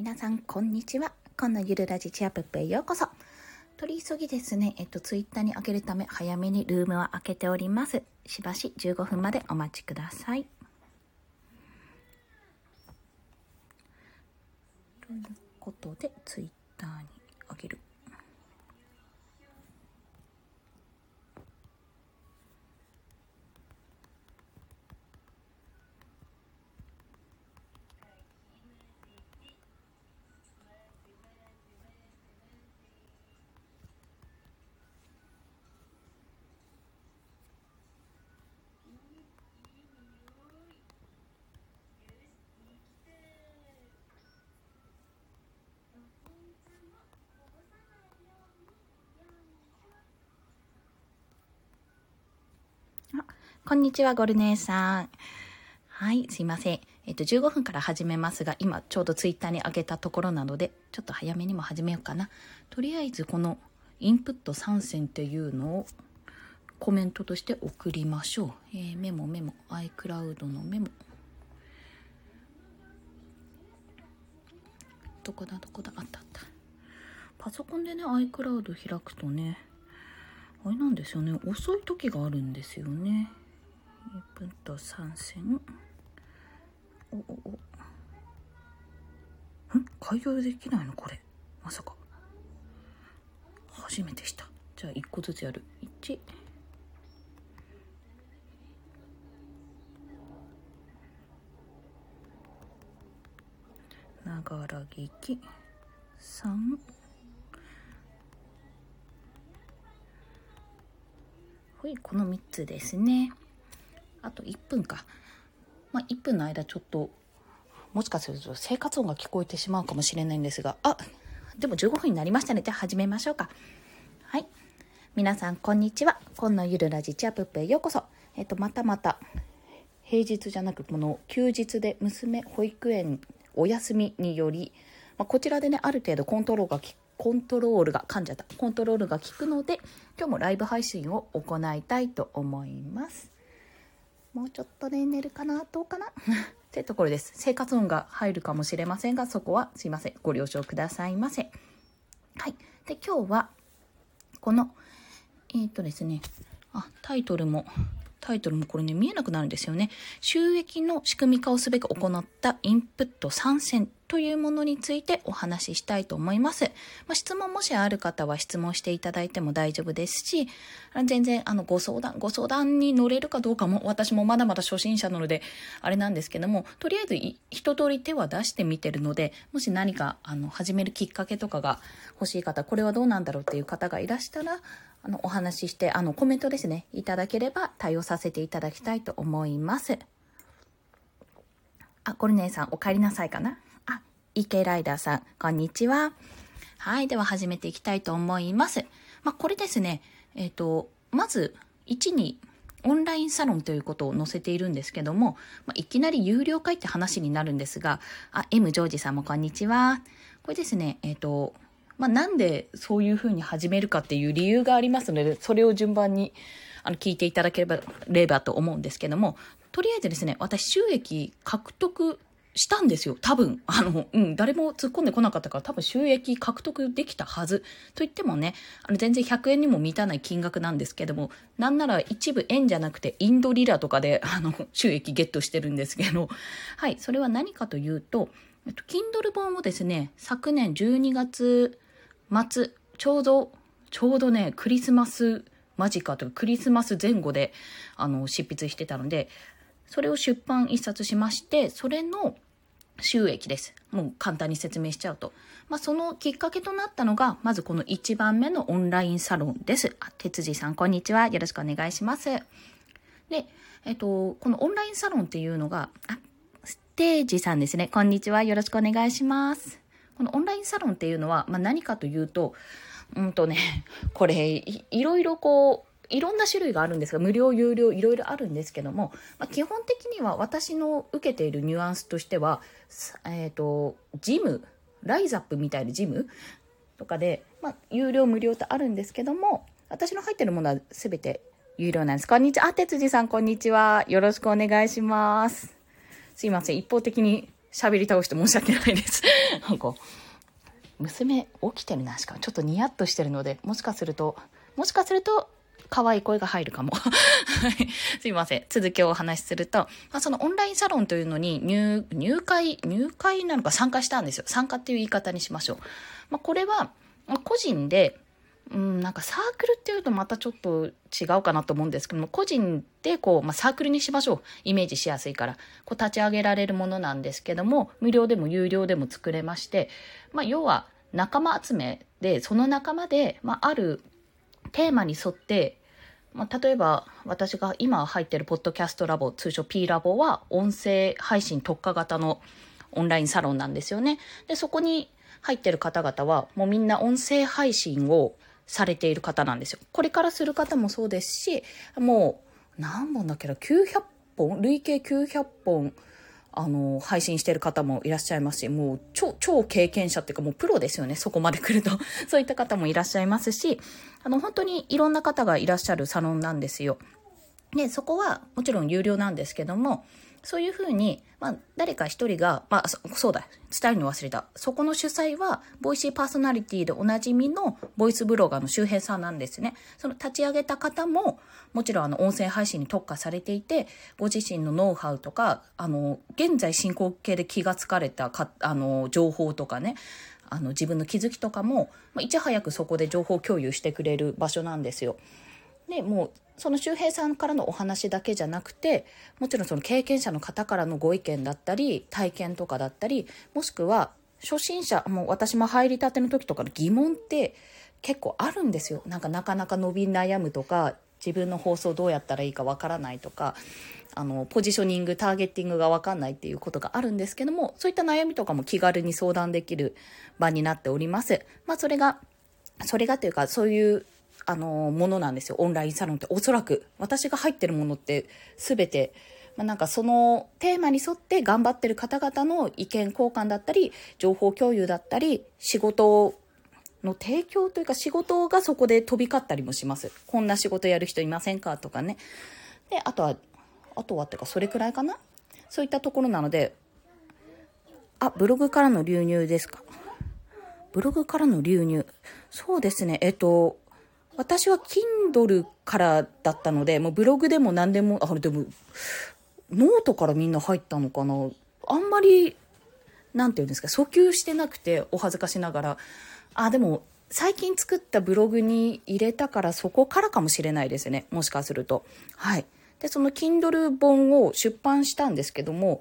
皆さん、こんにちは。今のゆるラジチアプップへようこそ。取り急ぎですね、えっと、ツイッターに開けるため、早めにルームは開けております。しばし15分までお待ちください。ということで、ツイッターに開ける。こんにちは、ゴルネーさん。はい、すいません。えっと、15分から始めますが、今ちょうどツイッターに上げたところなので、ちょっと早めにも始めようかな。とりあえず、このインプット参戦っていうのをコメントとして送りましょう。えー、メモメモ、iCloud のメモ。どこだどこだあったあった。パソコンでね、iCloud 開くとね、あれなんですよね、遅い時があるんですよね。1分と参戦おおお。ん？開業できないの？これ。まさか。初めてした。じゃあ1個ずつやる。1ながら聞き。3ほいこの3つですね。あと1分か。まあ、1分の間ちょっと、もしかすると生活音が聞こえてしまうかもしれないんですが、あ、でも15分になりましたね。じゃあ始めましょうか。はい。皆さん、こんにちは。今のゆるラジチアップへようこそ。えっと、またまた、平日じゃなく、この休日で娘保育園お休みにより、まあ、こちらでね、ある程度コントロールがコントロールが、噛んじゃった。コントロールが効くので、今日もライブ配信を行いたいと思います。もうちょっとで寝るかなどうかな？ってところです。生活音が入るかもしれませんが、そこはすいません。ご了承くださいませ。はい。で、今日は、この、えっ、ー、とですね、あ、タイトルも、タイトルもこれね、見えなくなるんですよね。収益の仕組み化をすべく行ったインプット参戦というものについてお話ししたいと思います。まあ、質問もしある方は質問していただいても大丈夫ですし、全然あのご相談、ご相談に乗れるかどうかも私もまだまだ初心者なのであれなんですけども、とりあえず一通り手は出してみてるので、もし何かあの始めるきっかけとかが欲しい方、これはどうなんだろうっていう方がいらしたら、あの、お話しして、あの、コメントですね、いただければ対応させていただきたいと思います。あ、コルネさん、お帰りなさいかな？あ、池ライダーさん、こんにちは。はい、では始めていきたいと思います。まあ、これですね、えっ、ー、と、まず、1に、オンラインサロンということを載せているんですけども、まあ、いきなり有料会って話になるんですが、あ、M ジョージさんもこんにちは。これですね、えっ、ー、と、まあ、なんでそういうふうに始めるかっていう理由がありますので、それを順番にあの聞いていただければればと思うんですけども、とりあえずですね、私収益獲得したんですよ。多分。あの、うん、誰も突っ込んでこなかったから多分収益獲得できたはず。と言ってもね、あの全然100円にも満たない金額なんですけども、なんなら一部円じゃなくてインドリラとかで、あの、収益ゲットしてるんですけど、はい、それは何かというと、えっと、Kindle 本をですね、昨年12月末、ちょうど、ちょうどね、クリスマス間近というか、クリスマス前後で、あの、執筆してたので、それを出版一冊しまして、それの収益です。もう簡単に説明しちゃうと。まあ、そのきっかけとなったのが、まずこの1番目のオンラインサロンです。あ、哲司さん、こんにちは。よろしくお願いします。で、えっと、このオンラインサロンっていうのが、あ、ステージさんですね。こんにちは。よろしくお願いします。このオンラインサロンっていうのは、まあ、何かというと、うんとね、これい、いろいろこう、いろんな種類があるんですが、無料、有料、いろいろあるんですけども、まあ、基本的には私の受けているニュアンスとしては、えっ、ー、と、ジム、ライザップみたいなジムとかで、まあ、有料、無料とあるんですけども、私の入ってるものは全て有料なんです。こんにちは。あ、哲司さん、こんにちは。よろしくお願いします。すいません。一方的に喋り倒して申し訳ないです。なんか、娘起きてるな、しかもちょっとニヤッとしてるので、もしかすると、もしかすると、可愛い声が入るかも。すいません。続きをお話しすると、まあ、そのオンラインサロンというのに入、入会、入会なのか参加したんですよ。参加っていう言い方にしましょう。まあ、これは、個人で、うん、なんかサークルっていうとまたちょっと違うかなと思うんですけども、個人でこう、まあ、サークルにしましょう。イメージしやすいから。こう立ち上げられるものなんですけども、無料でも有料でも作れまして、まあ、要は仲間集めで、その仲間で、まあ、あるテーマに沿って、まあ、例えば私が今入ってるポッドキャストラボ、通称 P ラボは音声配信特化型のオンラインサロンなんですよね。で、そこに入ってる方々はもうみんな音声配信をされている方なんですよ。これからする方もそうですし、もう何本だっけな、900本？累計900本あの、配信してる方もいらっしゃいますし、もう超、超経験者っていうかもうプロですよね、そこまで来ると。そういった方もいらっしゃいますし、あの、本当にいろんな方がいらっしゃるサロンなんですよ。で、そこはもちろん有料なんですけども、そういうふうに、まあ、誰か一人が、まあ、そうだ、伝えるの忘れた。そこの主催は、ボイシーパーソナリティでおなじみのボイスブロガーの周平さんなんですね。その立ち上げた方も、もちろんあの、音声配信に特化されていて、ご自身のノウハウとか、あの、現在進行形で気がつかれたか、あの、情報とかね、あの、自分の気づきとかも、まあ、いち早くそこで情報共有してくれる場所なんですよ。で、もう、その周平さんからのお話だけじゃなくてもちろんその経験者の方からのご意見だったり体験とかだったりもしくは初心者もう私も入りたての時とかの疑問って結構あるんですよなんかなかなか伸び悩むとか自分の放送どうやったらいいかわからないとかあのポジショニングターゲッティングがわかんないっていうことがあるんですけどもそういった悩みとかも気軽に相談できる場になっております。まあ、それがそれがというかそういうあの、ものなんですよ。オンラインサロンって。おそらく。私が入ってるものって全て、まあ、なんかそのテーマに沿って頑張ってる方々の意見交換だったり、情報共有だったり、仕事の提供というか仕事がそこで飛び交ったりもします。こんな仕事やる人いませんかとかね。で、あとは、あとはっていうかそれくらいかなそういったところなので、あ、ブログからの流入ですか。ブログからの流入。そうですね。えっと、私は Kindle からだったので、もうブログでも何でも、あ、れでも、ノートからみんな入ったのかなあんまり、なんていうんですか、訴求してなくて、お恥ずかしながら。あ、でも、最近作ったブログに入れたからそこからかもしれないですね。もしかすると。はい。で、その Kindle 本を出版したんですけども、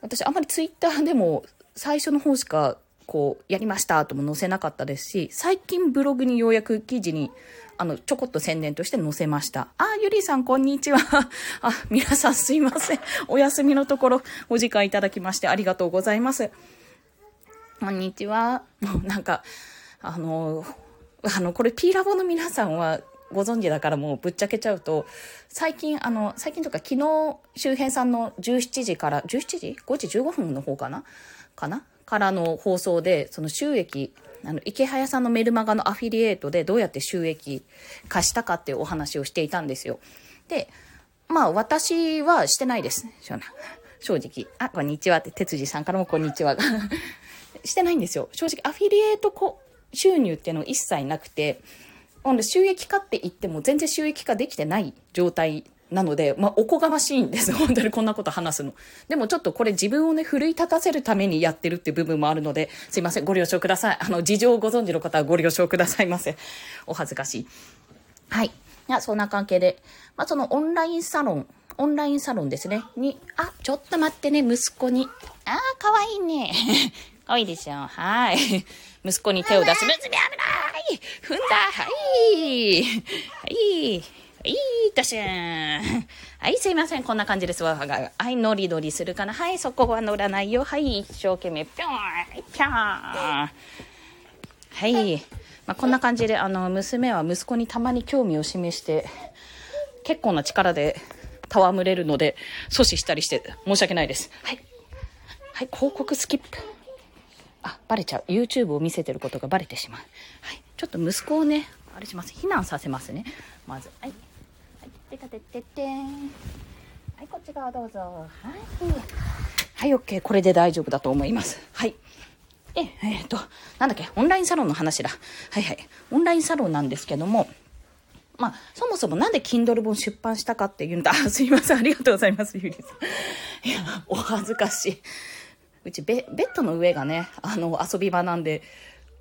私あんまり Twitter でも最初の方しかこう、やりましたとも載せなかったですし、最近ブログにようやく記事にあの、ちょこっと宣伝として載せました。あ、ゆりさん、こんにちは。あ、皆さんすいません。お休みのところ、お時間いただきましてありがとうございます。こんにちは。もうなんか、あの、あの、これ P ラボの皆さんはご存知だからもうぶっちゃけちゃうと、最近、あの、最近とか昨日、周辺さんの17時から、17時 ?5 時？15分の方かな？かな？からの放送で、その収益あの、池早さんのメルマガのアフィリエイトでどうやって収益化したかっていうお話をしていたんですよ。で、まあ私はしてないです。正直。あ、こんにちはって、哲司さんからもこんにちは。してないんですよ。正直、アフィリエイト収入っていうの一切なくて、収益化って言っても全然収益化できてない状態なので、まあ、おこがましいんです。本当にこんなこと話すの。でもちょっとこれ自分をね、奮い立たせるためにやってるって部分もあるので、すいません、ご了承ください。あの、事情をご存知の方はご了承くださいませ。お恥ずかしい。はい。いや、そんな関係で、まあ、そのオンラインサロン、オンラインサロンですね。に、あ、ちょっと待ってね、息子に。あー、かわいいね。かわいいでしょ。はい。息子に手を出す。娘危ない踏んだはい。はい。いいたしん。はい、すいません。こんな感じですわが。はい、ノリノリするかな。はい、そこは乗らないよ。はい、一生懸命、ぴょん、ぴょん。はい。まあ、こんな感じで、あの、娘は息子にたまに興味を示して、結構な力で戯れるので、阻止したりして申し訳ないです。はい。はい、広告スキップ。あ、バレちゃう。YouTube を見せてることがバレてしまう。はい。ちょっと息子をね、あれします。避難させますね。まず。はい。てかててってはいこっち側どうぞはいはい、OK。これで大丈夫だと思います。はい。で、えっ、ー、と、なんだっけ、オンラインサロンの話だ。はいはい。オンラインサロンなんですけども、まあ、そもそもなんで Kindle 本出版したかっていうんだ。すいません。ありがとうございます、ゆりさん。いや、お恥ずかしい。うちベ、ベッドの上がね、あの、遊び場なんで、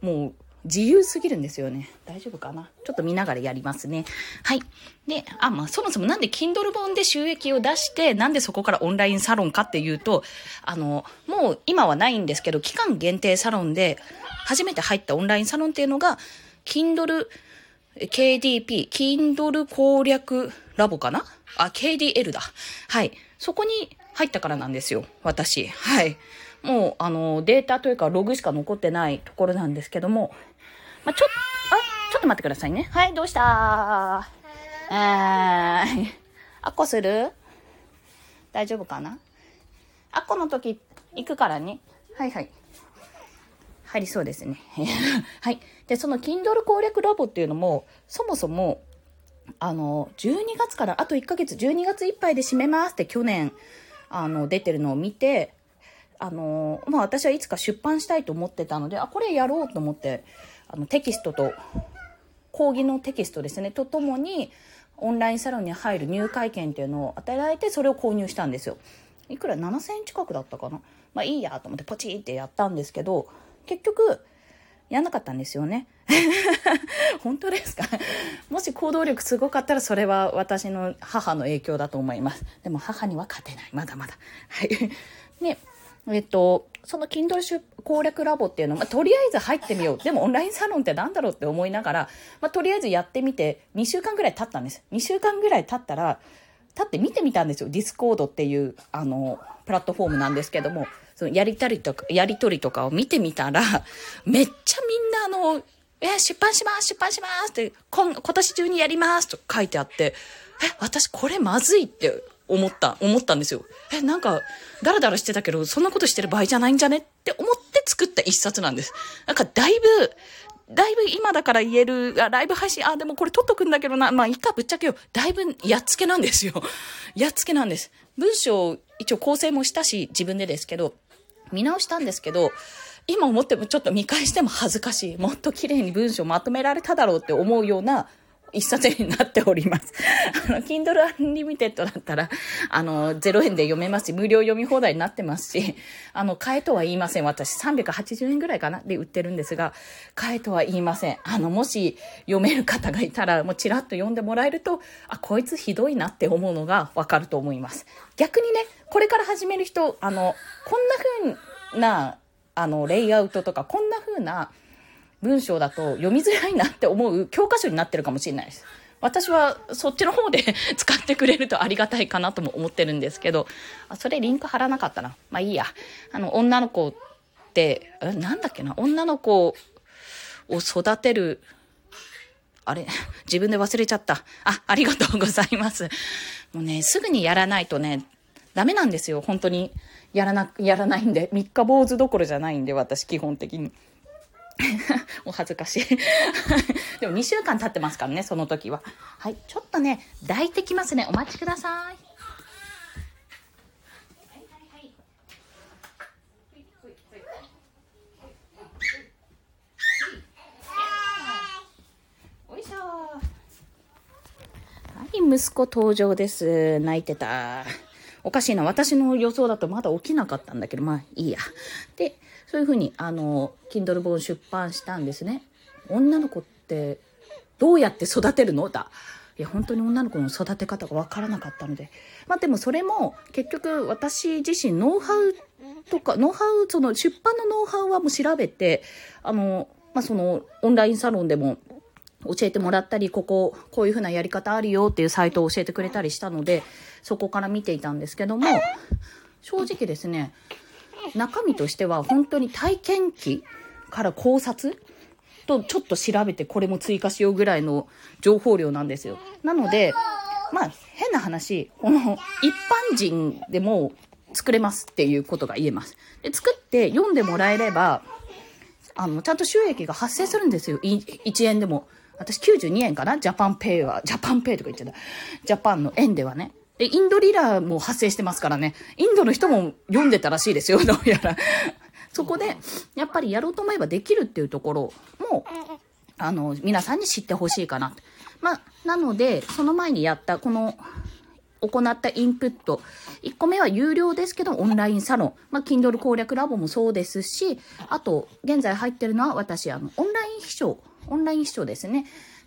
もう、自由すぎるんですよね。大丈夫かな？ちょっと見ながらやりますね。はい。で、あ、まあ、そもそもなんで Kindle 本で収益を出して、なんでそこからオンラインサロンかっていうと、あの、もう今はないんですけど、期間限定サロンで、初めて入ったオンラインサロンっていうのが、Kindle KDP、Kindle 攻略ラボかな？あ、KDL だ。はい。そこに入ったからなんですよ。私。はい。もう、あの、データというかログしか残ってないところなんですけども、まあ、ちょっと、あ、ちょっと待ってくださいね。はい、どうした？ーえー、アッコする？大丈夫かな？アッコの時行くからね。はいはい。入りそうですね。はい。で、その Kindle 攻略ラボっていうのも、そもそも、あの、12月からあと1ヶ月、12月いっぱいで閉めますって去年、あの、出てるのを見て、あの、まあ私はいつか出版したいと思ってたので、あ、これやろうと思って、あの、テキストと、講義のテキストですね、とともに、オンラインサロンに入る入会券っていうのを与えて、それを購入したんですよ。いくら？7000円近くだったかな？まあいいやと思ってポチってやったんですけど、結局、やんなかったんですよね。本当ですか？もし行動力すごかったらそれは私の母の影響だと思います。でも母には勝てない。まだまだ。はい。ね、えっと、その Kindle 攻略ラボっていうのは、まあ、とりあえず入ってみよう。でもオンラインサロンって何だろうって思いながら、まあ、とりあえずやってみて、2週間ぐらい経ったんです。2週間ぐらい経ったら、経って見てみたんですよ。 Discord っていう、あの、プラットフォームなんですけども、そのやりたりとか、やりとりとかを見てみたら、めっちゃみんなあの、え、出版します出版しますって今、今年中にやりますと書いてあって、え、私これまずいって思った、思ったんですよ。え、なんか、ダラダラしてたけど、そんなことしてる場合じゃないんじゃね？って思って作った一冊なんです。なんか、だいぶ、だいぶ今だから言える、あ、ライブ配信、あ、でもこれ撮っとくんだけどな、まあ、いいか、ぶっちゃけよ。だいぶやっつけなんですよ。やっつけなんです。文章、一応構成もしたし、自分でですけど、見直したんですけど、今思ってもちょっと見返しても恥ずかしい。もっと綺麗に文章まとめられただろうって思うような一冊になっております。あの、Kindle Unlimited だったら、あの、0円で読めますし、無料読み放題になってますし、あの、買えとは言いません。私、380円ぐらいかなで売ってるんですが、買えとは言いません。あの、もし読める方がいたら、もうちらっと読んでもらえると、あ、こいつひどいなって思うのがわかると思います。逆にね、これから始める人、あの、こんな風な、あの、レイアウトとか、こんな風な、文章だと読みづらいなって思う教科書になってるかもしれないです。私はそっちの方で 使ってくれるとありがたいかなとも思ってるんですけど、あ、それリンク貼らなかったな。まあいいや。あの、女の子って、え、なんだっけな、女の子を育てる、あれ？自分で忘れちゃった。あ、ありがとうございます。もうね、すぐにやらないとね、ダメなんですよ。本当に。やらな、やらないんで。三日坊主どころじゃないんで、私、基本的に。お恥ずかしい でも2週間経ってますからね、その時は。はい、ちょっとね、抱いてきますね。お待ちください。はい、息子登場です。泣いてた。おかしいな。私の予想だとまだ起きなかったんだけど、まあいいや。で、そういうふうに、あの、Kindle 本出版したんですね。女の子ってどうやって育てるの？だ。いや、本当に女の子の育て方がわからなかったので。まあでもそれも結局私自身ノウハウとか、ノウハウ、その出版のノウハウはもう調べて、あの、まあそのオンラインサロンでも教えてもらったり、ここ、こういうふうなやり方あるよっていうサイトを教えてくれたりしたので、そこから見ていたんですけども、正直ですね、中身としては本当に体験記から考察とちょっと調べてこれも追加しようぐらいの情報量なんですよ。なので、まあ変な話、この一般人でも作れますっていうことが言えます。で、作って読んでもらえれば、あの、ちゃんと収益が発生するんですよ。1円でも。私92円かな？ジャパンペイは、ジャパンペイとか言っちゃった。ジャパンの円ではね。で、インドリラーも発生してますからね。インドの人も読んでたらしいですよ、どうやら。そこで、やっぱりやろうと思えばできるっていうところも、あの、皆さんに知ってほしいかな。まあ、なので、その前にやった、この、行ったインプット。1個目は有料ですけど、オンラインサロン。まあ、Kindle 攻略ラボもそうですし、あと、現在入ってるのは私、あの、オンライン秘書。オンライン秘書ですね。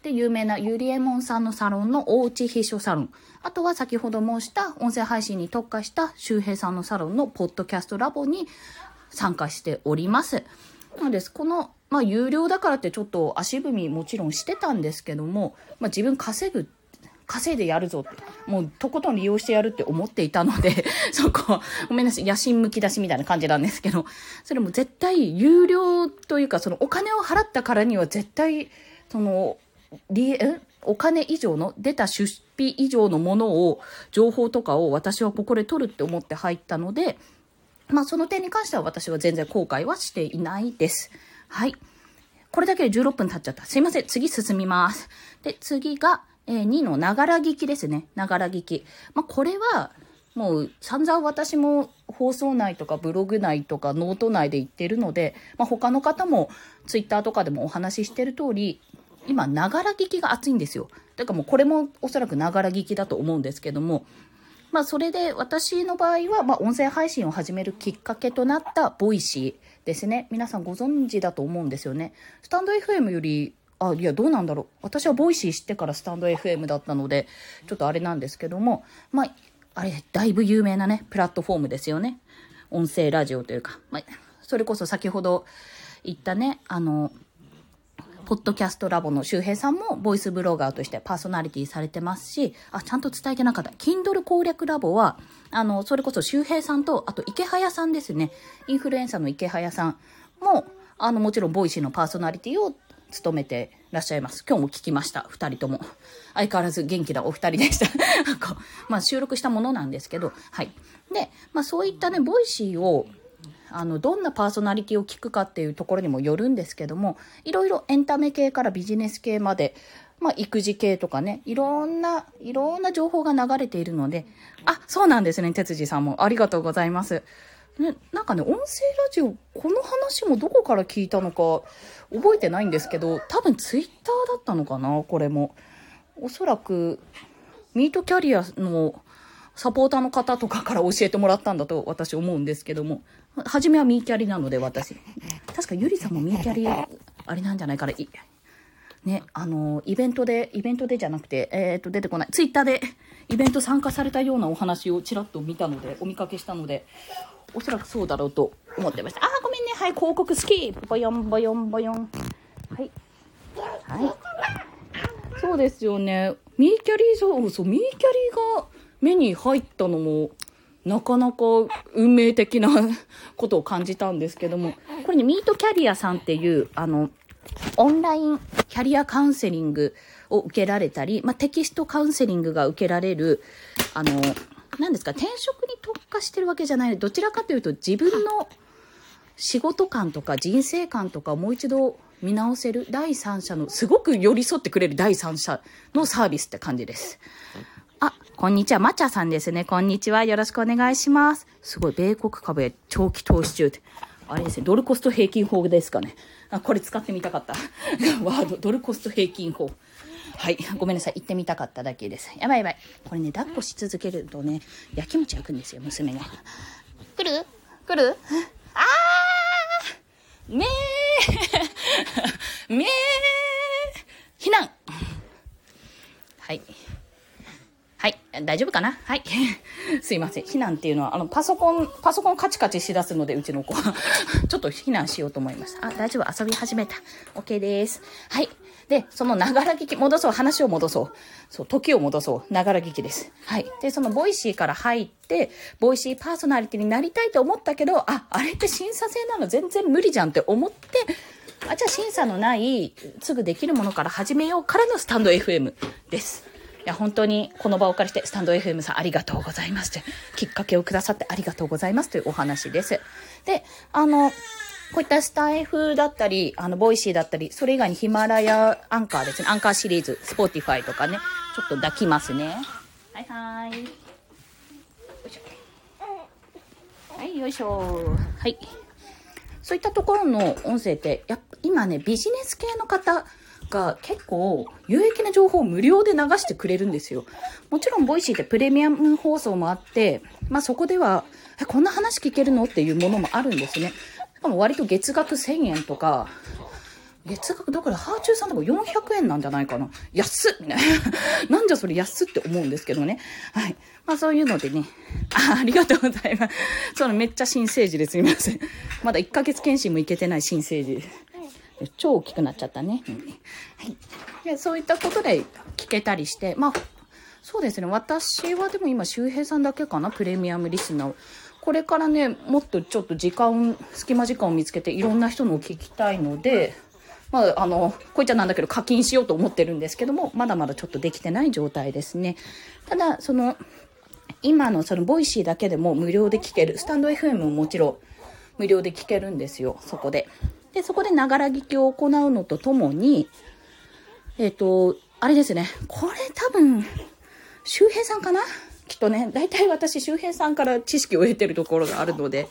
で、有名なユリエモンさんのサロンのおうち秘書サロン。あとは先ほど申した音声配信に特化した周平さんのサロンのポッドキャストラボに参加しております。なのです。この、まあ、有料だからってちょっと足踏みもちろんしてたんですけども、まあ、自分稼ぐ稼いでやるぞって、もうとことん利用してやるって思っていたので、そこ、ごめんなさい、野心むき出しみたいな感じなんですけど、それも絶対有料というか、そのお金を払ったからには絶対、その、お金以上の、出た出費以上のものを、情報とかを私はここで取るって思って入ったので、まあその点に関しては私は全然後悔はしていないです。はい。これだけで16分経っちゃった。すいません。次進みます。で、次が、えー、2のながら聞きですね。ながら聞き。まあこれは、もう散々私も放送内とかブログ内とかノート内で言ってるので、まあ、他の方もツイッターとかでもお話ししてる通り、今、ながら聞きが熱いんですよ。だからもうこれもおそらくながら聞きだと思うんですけども、まあそれで私の場合は、まあ音声配信を始めるきっかけとなったボイシーですね。皆さんご存知だと思うんですよね。スタンド FM より、あ、いやどうなんだろう。私はボイシー知ってからスタンド FM だったので、ちょっとあれなんですけども、まあ、あれ、だいぶ有名なね、プラットフォームですよね。音声ラジオというか、まあ、それこそ先ほど言ったね、あの、ポッドキャストラボの周平さんもボイスブロガーとしてパーソナリティされてますし、あ、ちゃんと伝えてなかった。Kindle 攻略ラボは、あの、それこそ周平さんと、あと池早さんですね。インフルエンサーの池早さんも、あの、もちろんボイシーのパーソナリティを務めてらっしゃいます。今日も聞きました。二人とも。相変わらず元気なお二人でした。まあ収録したものなんですけど、はい。で、まあそういったね、ボイシーをあの、どんなパーソナリティを聞くかっていうところにもよるんですけども、いろいろエンタメ系からビジネス系まで、まあ、育児系とかね、いろんな、いろんな情報が流れているので、あ、そうなんですね、哲司さんも。ありがとうございます。ね、なんかね、音声ラジオ、この話もどこから聞いたのか覚えてないんですけど、多分ツイッターだったのかな、これも。おそらく、ミートキャリアのサポーターの方とかから教えてもらったんだと私思うんですけども、初めはミーキャリなので私。確かゆりさんもミーキャリ、あれなんじゃないかな。ね、あの、イベントで、イベントでじゃなくて、えっ、ー、と、出てこない。ツイッターでイベント参加されたようなお話をちらっと見たので、お見かけしたので、おそらくそうだろうと思ってました。あ、ごめんね。はい、広告好き。ボヨンボヨンボヨン。はい。はい。そうですよね。ミーキャリー、そう、そう、ミーキャリーが、目に入ったのも、なかなか運命的な ことを感じたんですけども、これね、ミートキャリアさんっていう、あの、オンラインキャリアカウンセリングを受けられたり、まあ、テキストカウンセリングが受けられる、あの、何ですか、転職に特化してるわけじゃない。どちらかというと自分の仕事観とか人生観とかをもう一度見直せる第三者の、すごく寄り添ってくれる第三者のサービスって感じです。あ、こんにちは。まちゃさんですね。こんにちは。よろしくお願いします。すごい、米国株へ長期投資中って。あれですね、ドルコスト平均法ですかね。あ、これ使ってみたかった。ワード、ドルコスト平均法。はい。ごめんなさい。言ってみたかっただけです。やばいやばい。これね、抱っこし続けるとね、やきもち焼くんですよ、娘が。来る？来る？あーめー めー避難はい。はい。大丈夫かな？はい。すいません。避難っていうのは、あの、パソコン、パソコンカチカチしだすので、うちの子は。ちょっと避難しようと思いました。あ、大丈夫。遊び始めた。OK です。はい。で、そのながら聞き、戻そう。話を戻そう。そう、時を戻そう。ながら聞きです。はい。で、そのボイシーから入って、ボイシーパーソナリティになりたいと思ったけど、あ、あれって審査制なの？全然無理じゃんって思って、あ、じゃあ審査のない、すぐできるものから始めようからのスタンド FM です。や、本当にこの場を借りて、スタンド FM さんありがとうございますって、きっかけをくださってありがとうございますというお話です。で、あの、こういったスタイフだったり、あの、ボイシーだったり、それ以外にヒマラヤ、アンカーですね。アンカーシリーズ、スポティファイとかね。ちょっと抱きますね。はいはい。はい、よいしょ。はい。そういったところの音声って、や今ね、ビジネス系の方が結構有益な情報を無料で流してくれるんですよ。もちろん、ボイシーってプレミアム放送もあって、まあそこでは、え、こんな話聞けるの？っていうものもあるんですね。しかも割と月額1000円とか、月額だからハーチューさんとか400円なんじゃないかな。安っみたいな。なんじゃそれ安って思うんですけどね。はい。まあそういうのでね。あありがとうございます。そのめっちゃ新生児ですみません。まだ1ヶ月検診もいけてない新生児です。超大きくなっちゃったね。はい。でそういったことで聞けたりして、まあ、そうですね。私はでも今、周平さんだけかな？プレミアムリスナー。これからね、もっとちょっと時間、隙間時間を見つけていろんな人のを聞きたいので、まあ、あの、こいつはなんだけど課金しようと思ってるんですけども、まだまだちょっとできてない状態ですね。ただ、その、今のそのボイシーだけでも無料で聞ける。スタンド FM ももちろん無料で聞けるんですよ、そこで。で、そこでながら聞きを行うのとともに、えっ、と、あれですね、これ多分、周平さんかな？きっとね、大体私周平さんから知識を得てるところがあるので、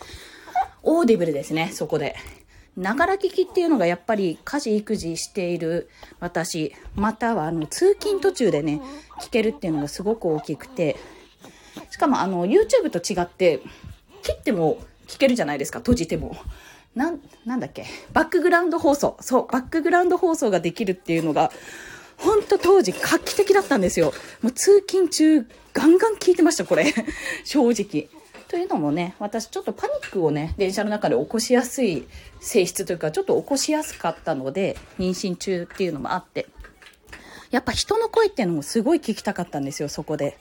オーディブルですね、そこで。ながら聞きっていうのがやっぱり家事育児している私、またはあの通勤途中でね、聞けるっていうのがすごく大きくて、しかもあの YouTube と違って、切っても聞けるじゃないですか、閉じても。なん、なんだっけ、バックグラウンド放送。そう、バックグラウンド放送ができるっていうのが、本当当時画期的だったんですよ。もう通勤中、ガンガン聞いてました、これ。正直。というのもね、私ちょっとパニックをね、電車の中で起こしやすい性質というか、ちょっと起こしやすかったので、妊娠中っていうのもあって、やっぱ人の声っていうのもすごい聞きたかったんですよ、そこで。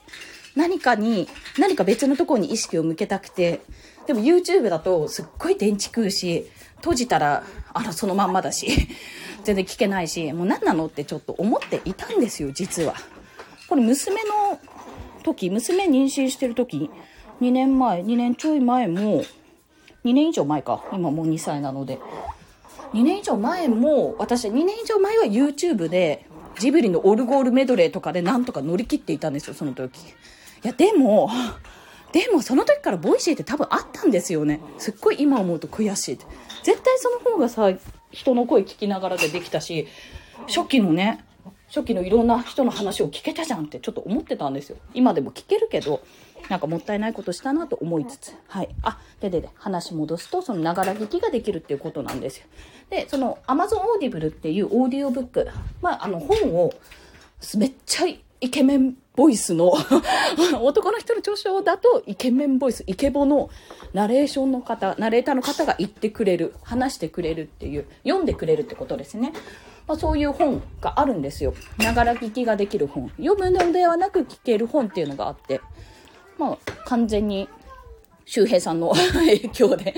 何かに、何か別のところに意識を向けたくて、でも YouTube だとすっごい電池食うし、閉じたら、あら、そのまんまだし、全然聞けないし、もう何なのってちょっと思っていたんですよ、実は。これ娘の時、娘妊娠してる時、2年前、2年ちょい前も、2年以上前か。今もう2歳なので。2年以上前も、私2年以上前は YouTube で、ジブリのオルゴールメドレーとかでなんとか乗り切っていたんですよ、その時。いや、でも、でもその時からボイシーって多分あったんですよね。すっごい今思うと悔しいって。絶対その方がさ、人の声聞きながらでできたし、初期のね、初期のいろんな人の話を聞けたじゃんってちょっと思ってたんですよ。今でも聞けるけど、なんかもったいないことしたなと思いつつ。はい。あ、ででで、話戻すと、そのながら聞きができるっていうことなんですよ。で、その Amazon Audible っていうオーディオブック、まあ、あの本を、めっちゃイケメンボイスの 男の人の著書だとイケメンボイス、イケボのナレーションの方、ナレーターの方が言ってくれる、話してくれるっていう、読んでくれるってことですね。まあ、そういう本があるんですよ。ながら聞きができる本。読むのではなく聞ける本っていうのがあって、まあ、完全に周平さんの 影響で、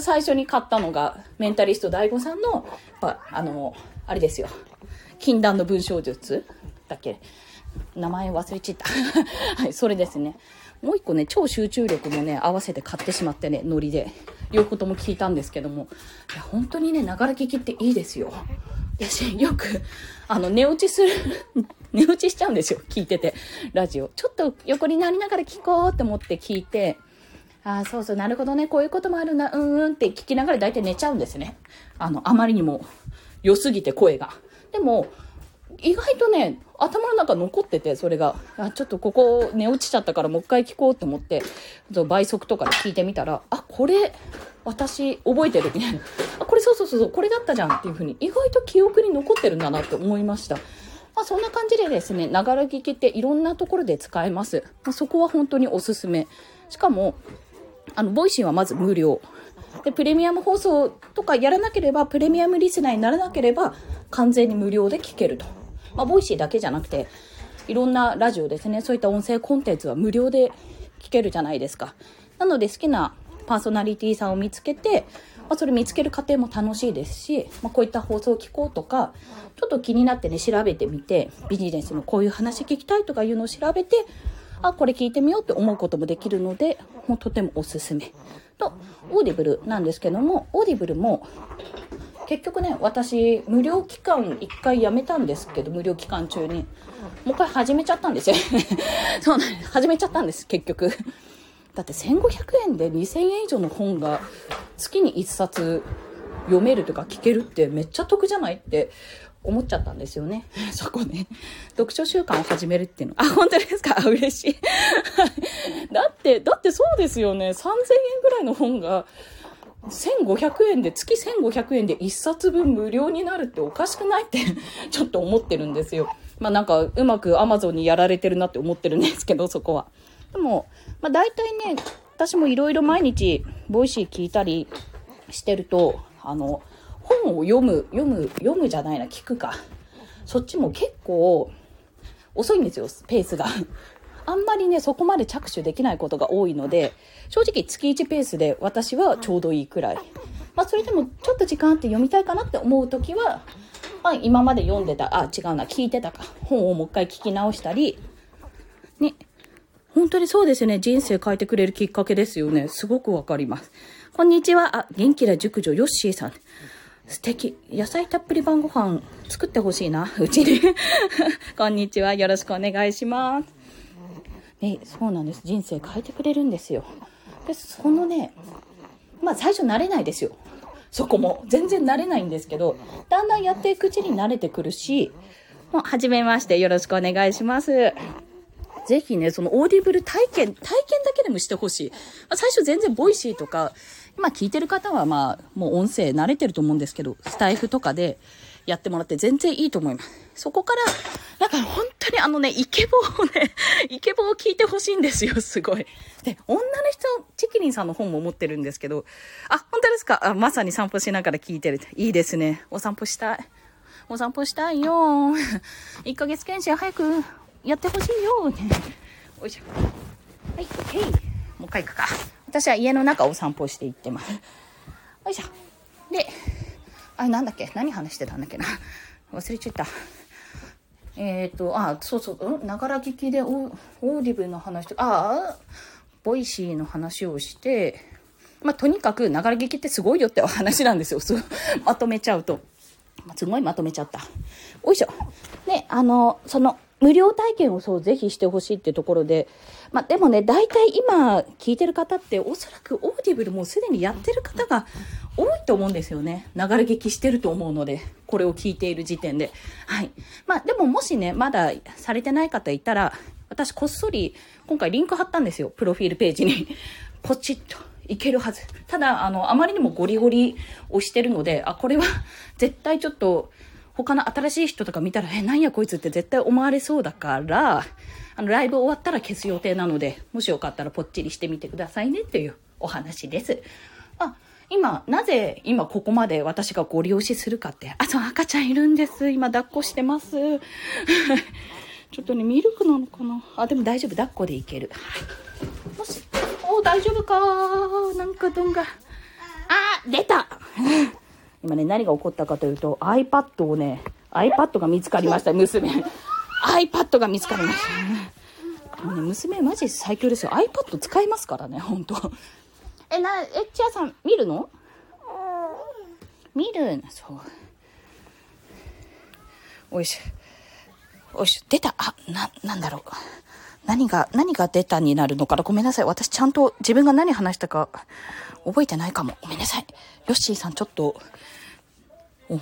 最初に買ったのが、メンタリスト DAIGO さんの、まあ、あの、あれですよ。禁断の文章術だっけ名前忘れちった。はい、それですね。もう一個ね、超集中力もね、合わせて買ってしまってね、ノリで。両方とも聞いたんですけども。いや、本当にね、ながら聞きっていいですよ。私、よく、あの、寝落ちする、寝落ちしちゃうんですよ。聞いてて。ラジオ。ちょっと横になりながら聞こうって思って聞いて、ああ、そうそう、なるほどね。こういうこともあるな、うんうんって聞きながら大体寝ちゃうんですね。あの、あまりにも良すぎて声が。でも、意外とね、頭の中残ってて、それが、あ、ちょっとここ寝落ちちゃったからもう一回聞こうと思って、倍速とかで聞いてみたら、あ、これ、私覚えてるみたいな。あ、これそうそうそう、これだったじゃんっていうふうに、意外と記憶に残ってるんだなって思いました。まあ、そんな感じでですね、ながら聞きっていろんなところで使えます。まあ、そこは本当におすすめ。しかも、あの、ボイシーはまず無料。で、プレミアム放送とかやらなければ、プレミアムリスナーにならなければ、完全に無料で聞けると。まあ、ボイシーだけじゃなくて、いろんなラジオですね、そういった音声コンテンツは無料で聞けるじゃないですか。なので、好きなパーソナリティさんを見つけて、まあ、それ見つける過程も楽しいですし、まあ、こういった放送を聞こうとか、ちょっと気になってね、調べてみて、ビジネスのこういう話聞きたいとかいうのを調べて、あ、これ聞いてみようって思うこともできるので、もうとてもおすすめ。と、オーディブルなんですけども、オーディブルも、結局ね、私、無料期間一回やめたんですけど、無料期間中に。もう一回始めちゃったんですよ。そうなんです。始めちゃったんです、結局。だって1500円で2000円以上の本が月に1冊読めるとか聞けるってめっちゃ得じゃないって思っちゃったんですよね。そこね。読書習慣を始めるっていうの。あ、本当ですか？嬉しい。だって、だってそうですよね。3000円ぐらいの本が、1500円で、月1500円で1冊分無料になるっておかしくないって ちょっと思ってるんですよ。まあなんか、うまく Amazon にやられてるなって思ってるんですけど、そこは。でも、まあ大体ね、私もいろいろ毎日、ボイシー聞いたりしてると、あの、本を読む、読む、読むじゃないな、聞くか。そっちも結構遅いんですよ、ペースが。あんまりね、そこまで着手できないことが多いので、正直月1ペースで私はちょうどいいくらい。まあ、それでもちょっと時間あって読みたいかなって思う時は、まあ、今まで読んでた、あ、違うな、聞いてたか。本をもう一回聞き直したり、ね。本当にそうですよね。人生変えてくれるきっかけですよね。すごくわかります。こんにちは。あ、元気な熟女、ヨッシーさん。素敵。野菜たっぷり晩ご飯作ってほしいな。うちに。こんにちは。よろしくお願いします。ね、そうなんです。人生変えてくれるんですよ。で、そのね、まあ最初慣れないですよ。そこも。全然慣れないんですけど、だんだんやっていくうちに慣れてくるし、もう、はじめまして。よろしくお願いします。ぜひね、そのオーディブル体験、体験だけでもしてほしい。まあ、最初全然ボイシーとか、今聞いてる方はまあ、もう音声慣れてると思うんですけど、スタイフとかでやってもらって全然いいと思います。そこから、なんか本当にあのね、イケボをね、イケボを聞いてほしいんですよ、すごい。で、女の人、チキリンさんの本も持ってるんですけど、あ、本当ですか？あ、まさに散歩しながら聞いてる。いいですね。お散歩したい。お散歩したいよ。1ヶ月検診早くやってほしいよ。よいしょ。はい、へい。もう一回行くか。私は家の中を散歩していってます。よいしょ。で、あれなんだっけ？何話してたんだっけな？忘れちゃった。えっ、ー、と、あ、そうそう、ながら聞きでオーディブルの話とか、ああ、ボイシーの話をして、まあ、とにかくながら聞きってすごいよってお話なんですよ。す まとめちゃうと。すごいまとめちゃった。おいしょ。ね、あの、その、無料体験をそうぜひしてほしいってところで、まあ、でもね、大体今聞いてる方っておそらく Audible もうすでにやってる方が多いと思うんですよね。ながら聞きしてると思うので、これを聞いている時点で。はい。まあ、でももしね、まだされてない方いたら、私こっそり今回リンク貼ったんですよ。プロフィールページに。ポチッと。いけるはず。ただ、あの、あまりにもゴリゴリ押してるので、あ、これは絶対ちょっと、他の新しい人とか見たら、え、なんやこいつって絶対思われそうだから、あの、ライブ終わったら消す予定なので、もしよかったらぽっちりしてみてくださいねっていうお話です。あ、今、なぜ今ここまで私がご利用しするかって、あ、そう、赤ちゃんいるんです。今抱っこしてます。ちょっとね、ミルクなのかなあ、でも大丈夫。抱っこでいける。はい。もし、お大丈夫かなんかどんが。あ、出た 今ね、何が起こったかというと、iPad をね、iPad が見つかりました、娘。iPad が見つかりました。ね、娘マジ最強ですよ。iPad 使いますからね、ほんと。え、な、え、ちあさん、見るの？見るそう。おいしょ。おいしょ。出た。あ、な、なんだろう。何が、何が出たになるのかな？ごめんなさい。私ちゃんと自分が何話したか覚えてないかも。ごめんなさい。ヨッシーさんちょっと、お、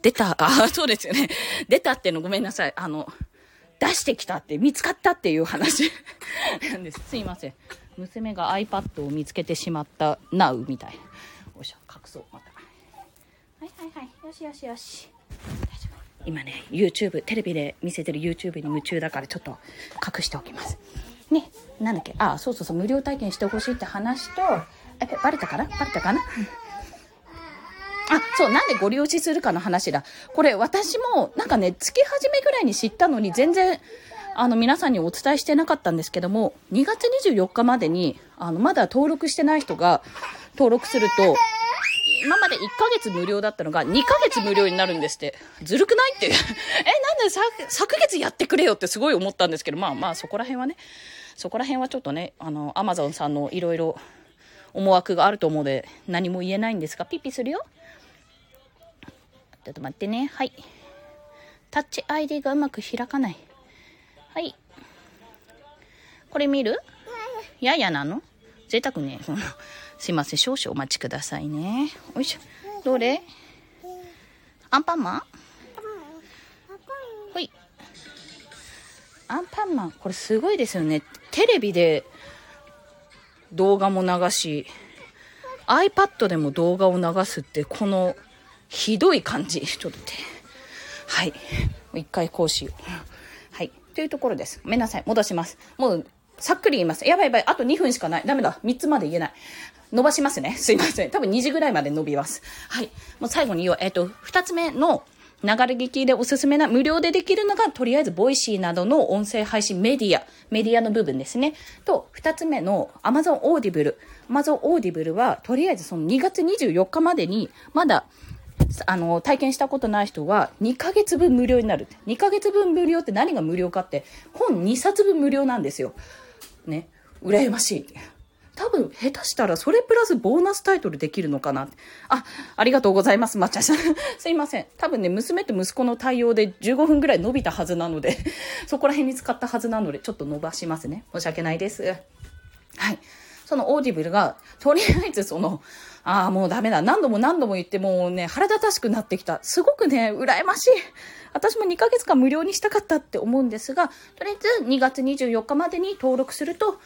出た、あ、そうですよね。出たってのごめんなさい。あの、出してきたって、見つかったっていう話なんです。すいません。娘が iPad を見つけてしまった Now みたい。よいしょ、隠そう、また。はいはいはい。よしよしよし。大丈夫。今ね、YouTube、テレビで見せてる YouTube に夢中だからちょっと隠しておきます。ね、なんだっけ？あ、あそうそうそう、無料体験してほしいって話と、え、バレたかな？バレたかな？あ、そう、なんでご利用しするかの話だ。これ、私も、なんかね、月始めぐらいに知ったのに、全然、あの、皆さんにお伝えしてなかったんですけども、2月24日までに、あの、まだ登録してない人が登録すると、今まで1ヶ月無料だったのが2ヶ月無料になるんですって。ずるくないって。え、なんで昨昨月やってくれよってすごい思ったんですけど、まあまあそこら辺はね、そこら辺はちょっとね、あの、アマゾンさんのいろいろ思惑があると思うので何も言えないんですが、ピピするよ。ちょっと待ってね。はい。タッチ ID がうまく開かない。はい。これ見る？ややなの？贅沢ね。すいません、少々お待ちくださいね。よいしょ。どれ？アンパンマン？ほい。アンパンマン、これすごいですよね。テレビで動画も流し、iPad でも動画を流すって、このひどい感じ。ちょっと待って。はい。一回こうしよう。というところです。ごめんなさい。戻します。もう、さっくり言います。やばいやばい。あと2分しかない。ダメだ。3つまで言えない。伸ばしますね。すいません。多分2時ぐらいまで伸びます。はい。もう最後に言おう。えっ、ー、と、2つ目のながら聞きでおすすめな無料でできるのが、とりあえず Voicy などの音声配信メディア、メディアの部分ですね。と、2つ目の Amazon Audible。Amazon Audible は、とりあえずその2月24日までに、まだあの、体験したことない人は2ヶ月分無料になる。2ヶ月分無料って何が無料かって、本2冊分無料なんですよ。ね。羨ましい。多分、下手したらそれプラスボーナスタイトルできるのかな。あ、ありがとうございます、抹茶さん。すいません。多分ね、娘と息子の対応で15分ぐらい伸びたはずなので、そこら辺に使ったはずなので、ちょっと伸ばしますね。申し訳ないです。はい。その Audible が、とりあえずその、ああ、もうダメだ。何度も何度も言ってもうね、腹立たしくなってきた。すごくね、羨ましい。私も2ヶ月間無料にしたかったって思うんですが、とりあえず2月24日までに登録すると、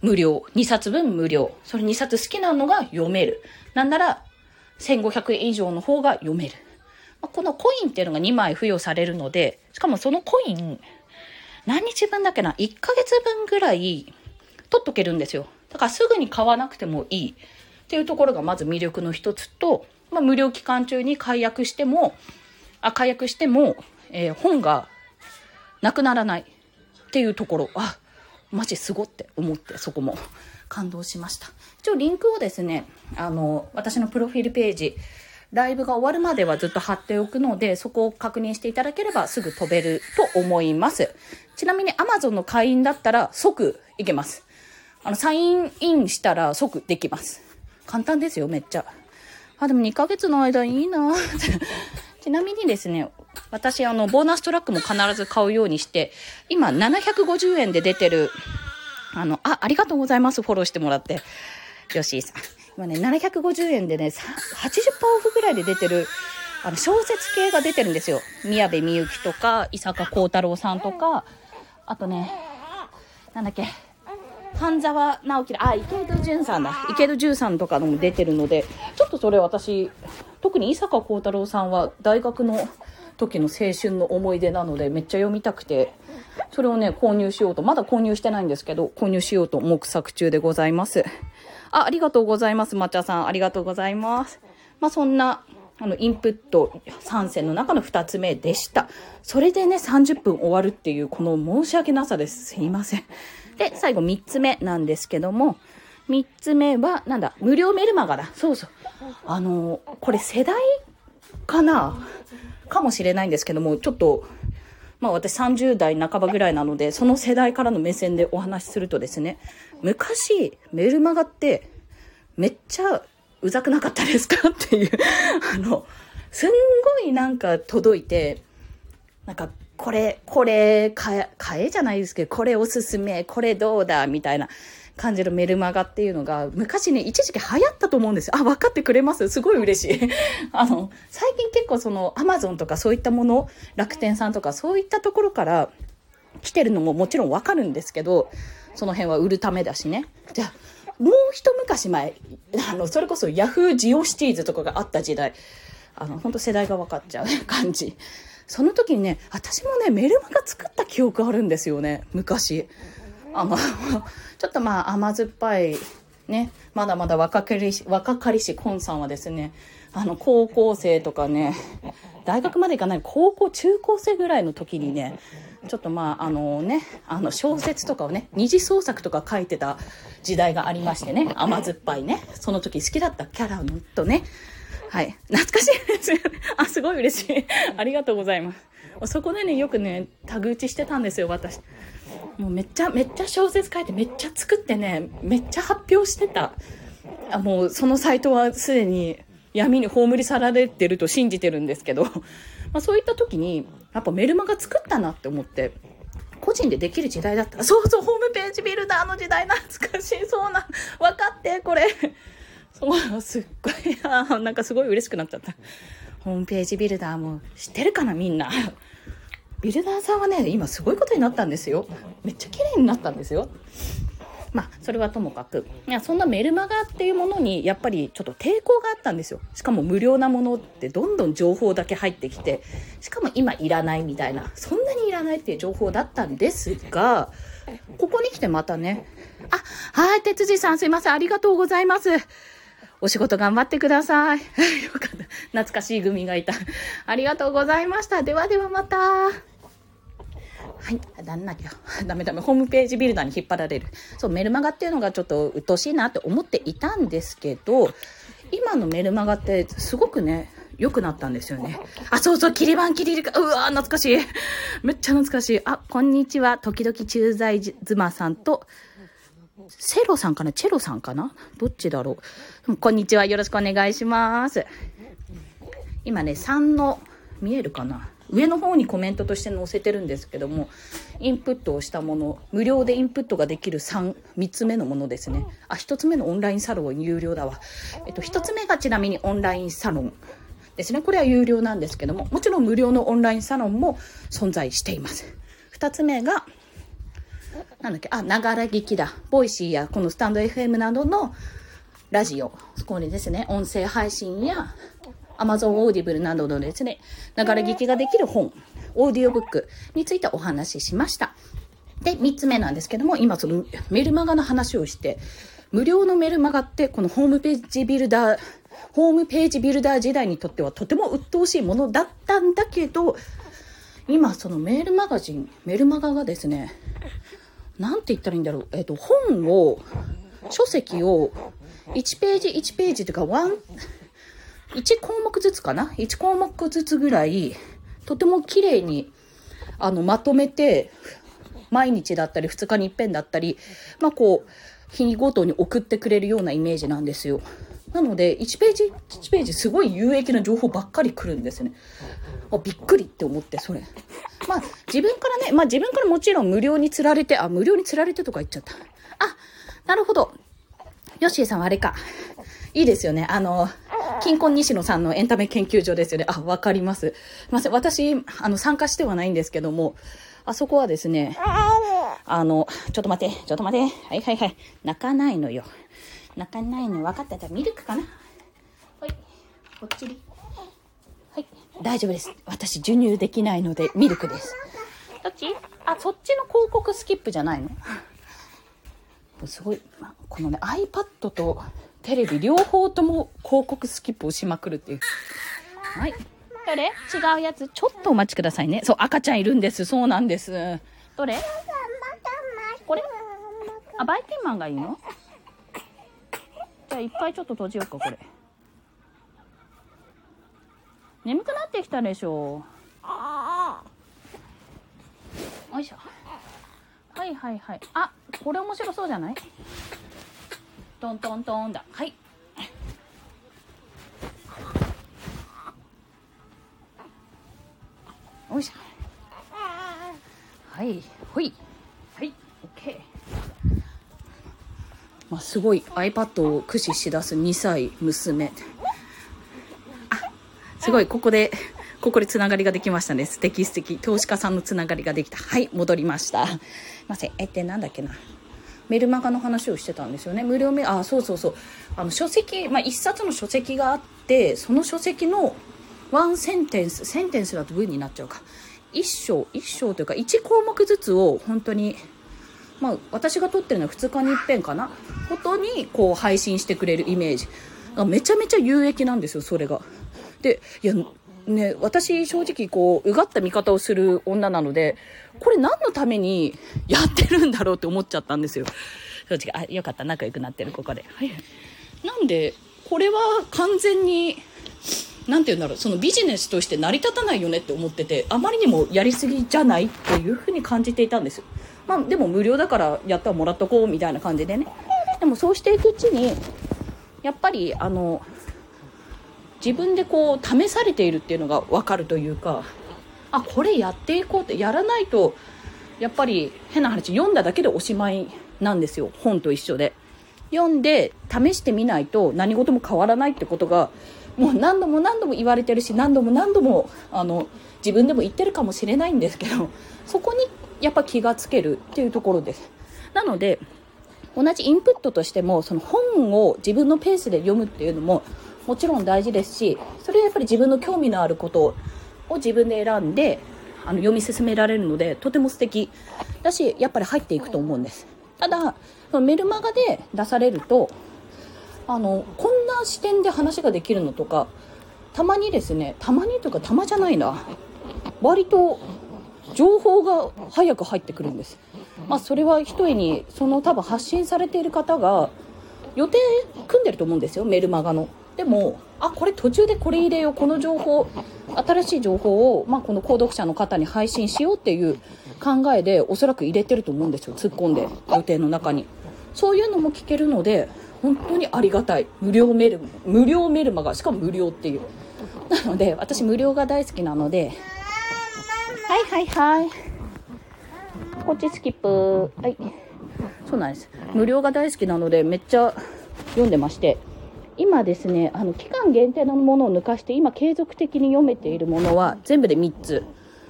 無料。2冊分無料。それ2冊好きなのが読める。なんなら、1500円以上の方が読める。このコインっていうのが2枚付与されるので、しかもそのコイン、何日分だっけな ?1 ヶ月分ぐらい取っとけるんですよ。だからすぐに買わなくてもいいっていうところがまず魅力の一つと、まあ、無料期間中に解約しても、あ、解約しても、えー、本がなくならないっていうところ、あ、マジすごって思って、そこも感動しました。一応リンクをですね、あの、私のプロフィールページ、ライブが終わるまではずっと貼っておくので、そこを確認していただければすぐ飛べると思います。ちなみに Amazon の会員だったら即行けます。あの、サインインしたら即できます。簡単ですよ、めっちゃ。あ、でも2ヶ月の間いいな ちなみにですね、私、あの、ボーナストラックも必ず買うようにして、今、750円で出てる、あの、あ、ありがとうございます、フォローしてもらって。ヨシーさん。今ね、750円でね、80%オフぐらいで出てる、あの、小説系が出てるんですよ。宮部みゆきとか、伊坂幸太郎さんとか、あとね、なんだっけ、半沢直樹あ、池戸潤さんだ。池戸潤さんとかのも出てるので、ちょっとそれ私、特に伊坂幸太郎さんは大学の時の青春の思い出なので、めっちゃ読みたくて、それをね、購入しようと、まだ購入してないんですけど、購入しようと目策中でございます。あ、ありがとうございます。抹茶さん、ありがとうございます。まあ、そんな、あの、インプット3選の中の2つ目でした。それでね、30分終わるっていう、この申し訳なさです。すいません。で、最後3つ目なんですけども、3つ目は、なんだ、無料メルマガだ。そうそう。あの、これ世代かな？かもしれないんですけども、ちょっと、まあ私30代半ばぐらいなので、その世代からの目線でお話しするとですね、昔、メルマガって、めっちゃうざくなかったですか？っていうあの、すんごいなんか届いて、なんかこれ、これ、買え、じゃないですけど、これおすすめ、これどうだ、みたいな感じのメルマガっていうのが、昔ね、一時期流行ったと思うんですよ。あ、分かってくれます？すごい嬉しい。あの、最近結構その、アマゾンとかそういったもの、楽天さんとかそういったところから来てるのももちろんわかるんですけど、その辺は売るためだしね。じゃあ、もう一昔前、あの、それこそヤフージオシティーズとかがあった時代、あの、本当世代が分かっちゃう感じ。その時にね、私もね、メルマガ作った記憶あるんですよね、昔。あの、ちょっとまあ甘酸っぱい、ね、まだまだ若かりし、若かりしコンさんはですね、あの、高校生とかね、大学まで行かない、高校、中高生ぐらいの時にね、ちょっとまあ、あのね、あの小説とかをね、二次創作とか書いてた時代がありましてね、甘酸っぱいね、その時好きだったキャラとね、はい。懐かしいですよね。あ、すごい嬉しい。ありがとうございます。そこでね、よくね、タグ打ちしてたんですよ、私。もうめっちゃ、めっちゃ小説書いて、めっちゃ作ってね、めっちゃ発表してた。あもう、そのサイトはすでに闇に葬り去られてると信じてるんですけど、まあ、そういった時に、やっぱメルマガ作ったなって思って、個人でできる時代だったそうそうホームページビルダーの時代懐かしそうな分かってこれそうすっごいあなんかすごい嬉しくなっちゃった。ホームページビルダーも知ってるかなみんな。ビルダーさんはね今すごいことになったんですよ。めっちゃ綺麗になったんですよ。まあ、それはともかく、いや、そんなメルマガっていうものに、やっぱりちょっと抵抗があったんですよ。しかも無料なものってどんどん情報だけ入ってきて、しかも今いらないみたいな、そんなにいらないっていう情報だったんですが、ここに来てまたね、あ、はい、哲司さんすいません、ありがとうございます。お仕事頑張ってください。よかった。懐かしい組がいた。ありがとうございました。ではではまた。はい、なんなきゃ。ダメダメ。ホームページビルダーに引っ張られる。そう、メルマガっていうのがちょっと鬱陶しいなって思っていたんですけど、今のメルマガってすごくね、良くなったんですよね。あ、そうそう、切り板切り入れか、うわー、懐かしい。めっちゃ懐かしい。あ、こんにちは。時々駐在妻さんと、セロさんかな？チェロさんかな？どっちだろう？こんにちは。よろしくお願いします。今ね、3の、見えるかな？上の方にコメントとして載せてるんですけどもインプットをしたもの無料でインプットができる 3, 3つ目のものですね。あ1つ目のオンラインサロン有料だわ、えっと、1つ目がちなみにオンラインサロンですね。これは有料なんですけどももちろん無料のオンラインサロンも存在しています。2つ目がなんだっけ？あながら聞きだ。 Voicy やこのスタンド FM などのラジオ。これですね音声配信や Amazon Audible などのですね、流れ聞きができる本、オーディオブックについてお話ししました。で、3つ目なんですけども、今そのメルマガの話をして、無料のメルマガってこのホームページビルダー、ホームページビルダー時代にとってはとても鬱陶しいものだったんだけど、今そのメールマガジン、メルマガがですね、なんて言ったらいいんだろう、えっ、ー、と、本を、書籍を1ページ1ページというか、ワン、1項目ずつかな ?1 項目ずつぐらい、とても綺麗に、あの、まとめて、毎日だったり、2日に一遍だったり、まあ、こう、日ごとに送ってくれるようなイメージなんですよ。なので、1ページ、1ページ、すごい有益な情報ばっかり来るんですね。あ、びっくりって思って、それ。まあ、自分からね、まあ自分からもちろん無料に釣られて、あ、無料に釣られてとか言っちゃった。あ、なるほど。ヨッシーさんはあれか。いいですよね。あの、金婚西野さんのエンタメ研究所ですよね。あ、わかります。すいません。私、あの、参加してはないんですけども、あそこはですね、あの、ちょっと待って、ちょっと待って。はいはいはい。泣かないのよ。泣かないの分かったらミルクかなはい。こっちに。はい。大丈夫です。私、授乳できないので、ミルクです。どっち？あ、そっちの広告スキップじゃないの？すごい、このね、iPad とテレビ両方とも広告スキップをしまくるっていう。はい。どれ違うやつ。ちょっとお待ちくださいね。そう、赤ちゃんいるんです。そうなんです。どれ？これ？あ、バイキンマンがいいの？いっぱいちょっと閉じようか、これ。眠くなってきたでしょ。よいしょ。はいはいはい。あ、これ面白そうじゃない？トントントンだはいおいしょはいほいはい OK まあ、すごい iPad を駆使しだす2歳娘。あすごいここでここでつながりができましたね。素敵素敵。投資家さんのつながりができた。はい戻りました。すいません。えってなんだっけな。メルマガの話をしてたんですよね。無料メあそうそうそう。あの書籍、まあ、一冊の書籍があってその書籍のワンセンテンスセンテンスだと文になっちゃうか。一章一章というか1項目ずつを本当にまあ私が撮ってるのは2日に一遍かなことにこう配信してくれるイメージめちゃめちゃ有益なんですよそれがでいやね、私正直こう、うがった見方をする女なので、これ何のためにやってるんだろうって思っちゃったんですよ。正直、あ、よかった、仲良くなってる、ここで。はい。なんで、これは完全に、なんて言うんだろう、そのビジネスとして成り立たないよねって思ってて、あまりにもやりすぎじゃないっていうふうに感じていたんですよ。まあ、でも無料だからやったらもらっとこうみたいな感じでね。でもそうしていくうちに、やっぱり、あの、自分でこう試されているっていうのが分かるというかあこれやっていこうってやらないとやっぱり変な話読んだだけでおしまいなんですよ本と一緒で読んで試してみないと何事も変わらないってことがもう何度も何度も言われてるし何度も何度もあの自分でも言ってるかもしれないんですけどそこにやっぱ気がつけるっていうところです。なので同じインプットとしてもその本を自分のペースで読むっていうのももちろん大事ですしそれはやっぱり自分の興味のあることを自分で選んであの読み進められるのでとても素敵だしやっぱり入っていくと思うんです。ただそのメルマガで出されるとあのこんな視点で話ができるのとかたまにですねたまにというかたまじゃないな。割と情報が早く入ってくるんです。まあそれはひとえにその多分発信されている方が予定組んでると思うんですよ。メルマガの。でもあこれ途中でこれ入れよう。この情報新しい情報を、まあ、この購読者の方に配信しようっていう考えでおそらく入れてると思うんですよ。突っ込んで予定の中に。そういうのも聞けるので本当にありがたい。無料メル無料メルマガ。しかも無料っていう。なので私無料が大好きなのではいはいはい。こっちスキップ。はい。そうなんです。無料が大好きなのでめっちゃ読んでまして。今ですねあの期間限定のものを抜かして今継続的に読めているものは全部で3つ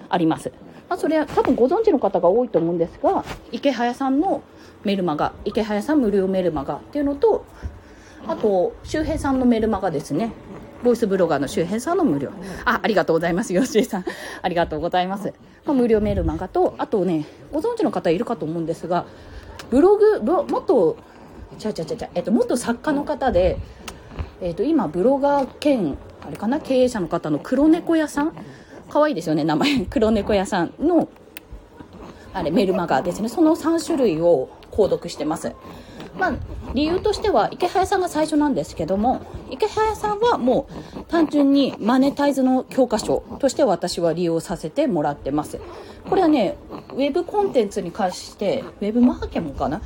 あります、まあ、それは多分ご存知の方が多いと思うんですが池早さんのメルマガ池早さん無料メルマガっていうのとあと周平さんのメルマガですね。ボイスブロガーの周平さんの無料。あありがとうございます。吉井さん。ありがとうございます、まあ、無料メルマガとあとねご存知の方いるかと思うんですがブログ元ちゃちゃちゃちゃ、えっと、元作家の方でえーと、今ブロガー兼あれかな？経営者の方の黒猫屋さん。可愛いですよね名前。黒猫屋さんのあれメルマガですね。その3種類を購読してます。まあ、理由としては池早さんが最初なんですけども池早さんはもう単純にマネタイズの教科書として私は利用させてもらってます。これはねウェブコンテンツに関してウェブマーケモンかな？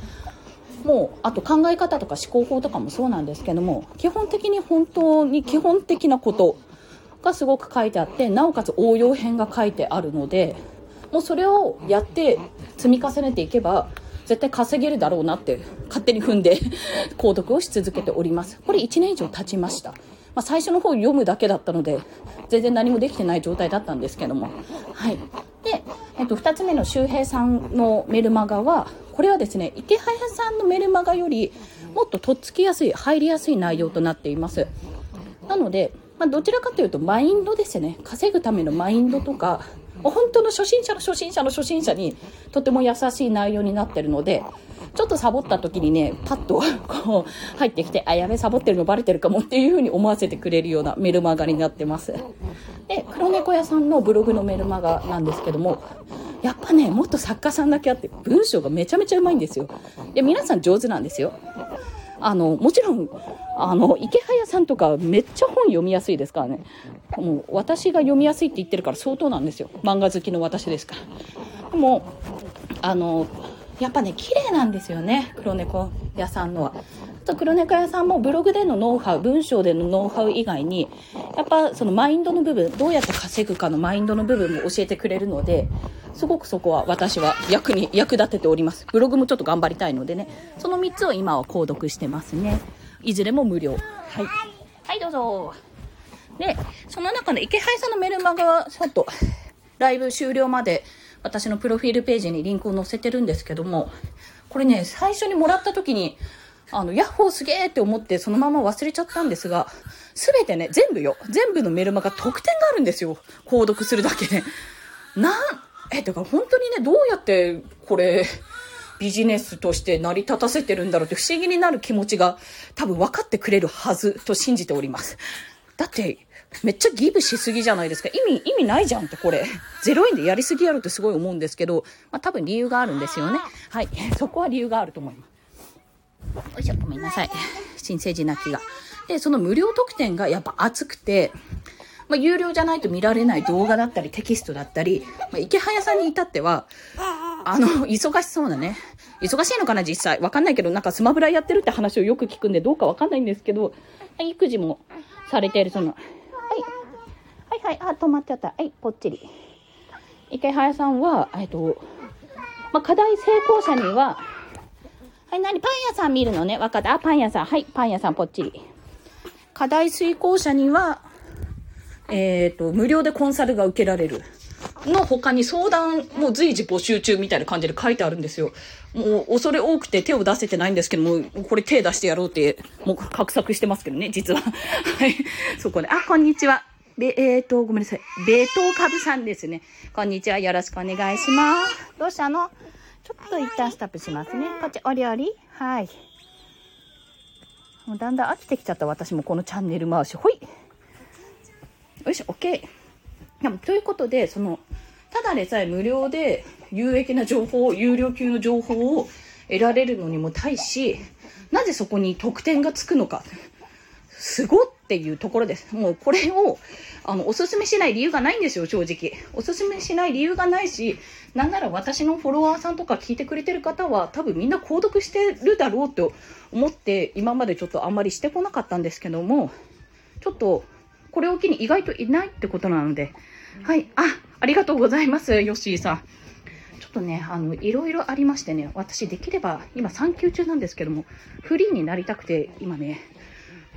もうあと考え方とか思考法とかもそうなんですけども基本的に本当に基本的なことがすごく書いてあってなおかつ応用編が書いてあるのでもうそれをやって積み重ねていけば絶対稼げるだろうなって勝手に踏んで 購読をし続けております。これ1年以上経ちました。まあ、最初の方読むだけだったので全然何もできてない状態だったんですけども。はい。で、えっと、2つ目の周平さんのメルマガはこれはですね池早さんのメルマガよりもっととっつきやすい入りやすい内容となっています。なので、まあ、どちらかというとマインドですね。稼ぐためのマインドとか本当の初心者の初心者の初心者にとても優しい内容になってるのでちょっとサボった時にねパッと こう入ってきてあやべサボってるのバレてるかもっていう風に思わせてくれるようなメルマガになってます。で黒猫屋さんのブログのメルマガなんですけどもやっぱねもっと作家さんだけあって文章がめちゃめちゃうまいんですよ。で皆さん上手なんですよ。あのもちろんあの池早さんとかめっちゃ本読みやすいですからね。もう私が読みやすいって言ってるから相当なんですよ。漫画好きの私ですから。でもあのやっぱね綺麗なんですよね。黒猫屋さんのは。と黒猫屋さんもブログでのノウハウ文章でのノウハウ以外にやっぱそのマインドの部分どうやって稼ぐかのマインドの部分も教えてくれるのですごくそこは私は役に役立てております。ブログもちょっと頑張りたいのでね。その3つを今は購読してますね。いずれも無料。はい。はいどうぞ。でその中で池原さんのメルマガはちょっとライブ終了まで私のプロフィールページにリンクを載せてるんですけどもこれね最初にもらった時にあの、ヤッホーすげーって思ってそのまま忘れちゃったんですが、すべてね、全部よ。全部のメルマガ特典があるんですよ。購読するだけで。なん、え、だから本当にね、どうやってこれ、ビジネスとして成り立たせてるんだろうって不思議になる気持ちが多分分かってくれるはずと信じております。だって、めっちゃギブしすぎじゃないですか。意味、意味ないじゃんってこれ。0円でやりすぎやろってすごい思うんですけど、まあ多分理由があるんですよね。はい。そこは理由があると思います。よいしょ、ごめんなさい。新生児泣きが。で、その無料特典がやっぱ熱くて、まあ、有料じゃないと見られない動画だったりテキストだったり、まあ、池早さんに至っては、あの、忙しそうなね。忙しいのかな、実際。わかんないけど、なんかスマブラやってるって話をよく聞くんで、どうかわかんないんですけど、育児もされている、その、はい。はいはい、あ、止まっちゃった。はい、ぽっちり。池早さんは、えっと、まあ、課題成功者には、はい、何パン屋さん見るのね。わかった？あ、パン屋さん。はい、パン屋さんぽっちり。課題遂行者には、えっ、ー、と、無料でコンサルが受けられる。の他に相談も随時募集中みたいな感じで書いてあるんですよ。もう恐れ多くて手を出せてないんですけども、これ手出してやろうって、もう画策してますけどね、実は。はい。そこで、あ、こんにちは。べ、えっ、ー、と、ごめんなさい。ベートーカブさんですね。こんにちは。よろしくお願いします。どうしたの？ちょっと一旦スタップしますね。こっち、お料理はい。もうだんだん飽きてきちゃった私もこのチャンネル回し。ほいよし、OK。ということで、その、ただでさえ無料で有益な情報、有料級の情報を得られるのにも対し、なぜそこに得点がつくのか。すごっていうところです。もうこれを、あの、おすすめしない理由がないんですよ、正直。おすすめしない理由がないし、なんなら私のフォロワーさんとか聞いてくれてる方は多分みんな購読してるだろうと思って今までちょっとあんまりしてこなかったんですけども、ちょっとこれを機に意外といないってことなので、はい、あ、ありがとうございます、ヨッシーさん。ちょっとね、あの、いろいろありましてね、私できれば、今産休中なんですけども、フリーになりたくて、今ね、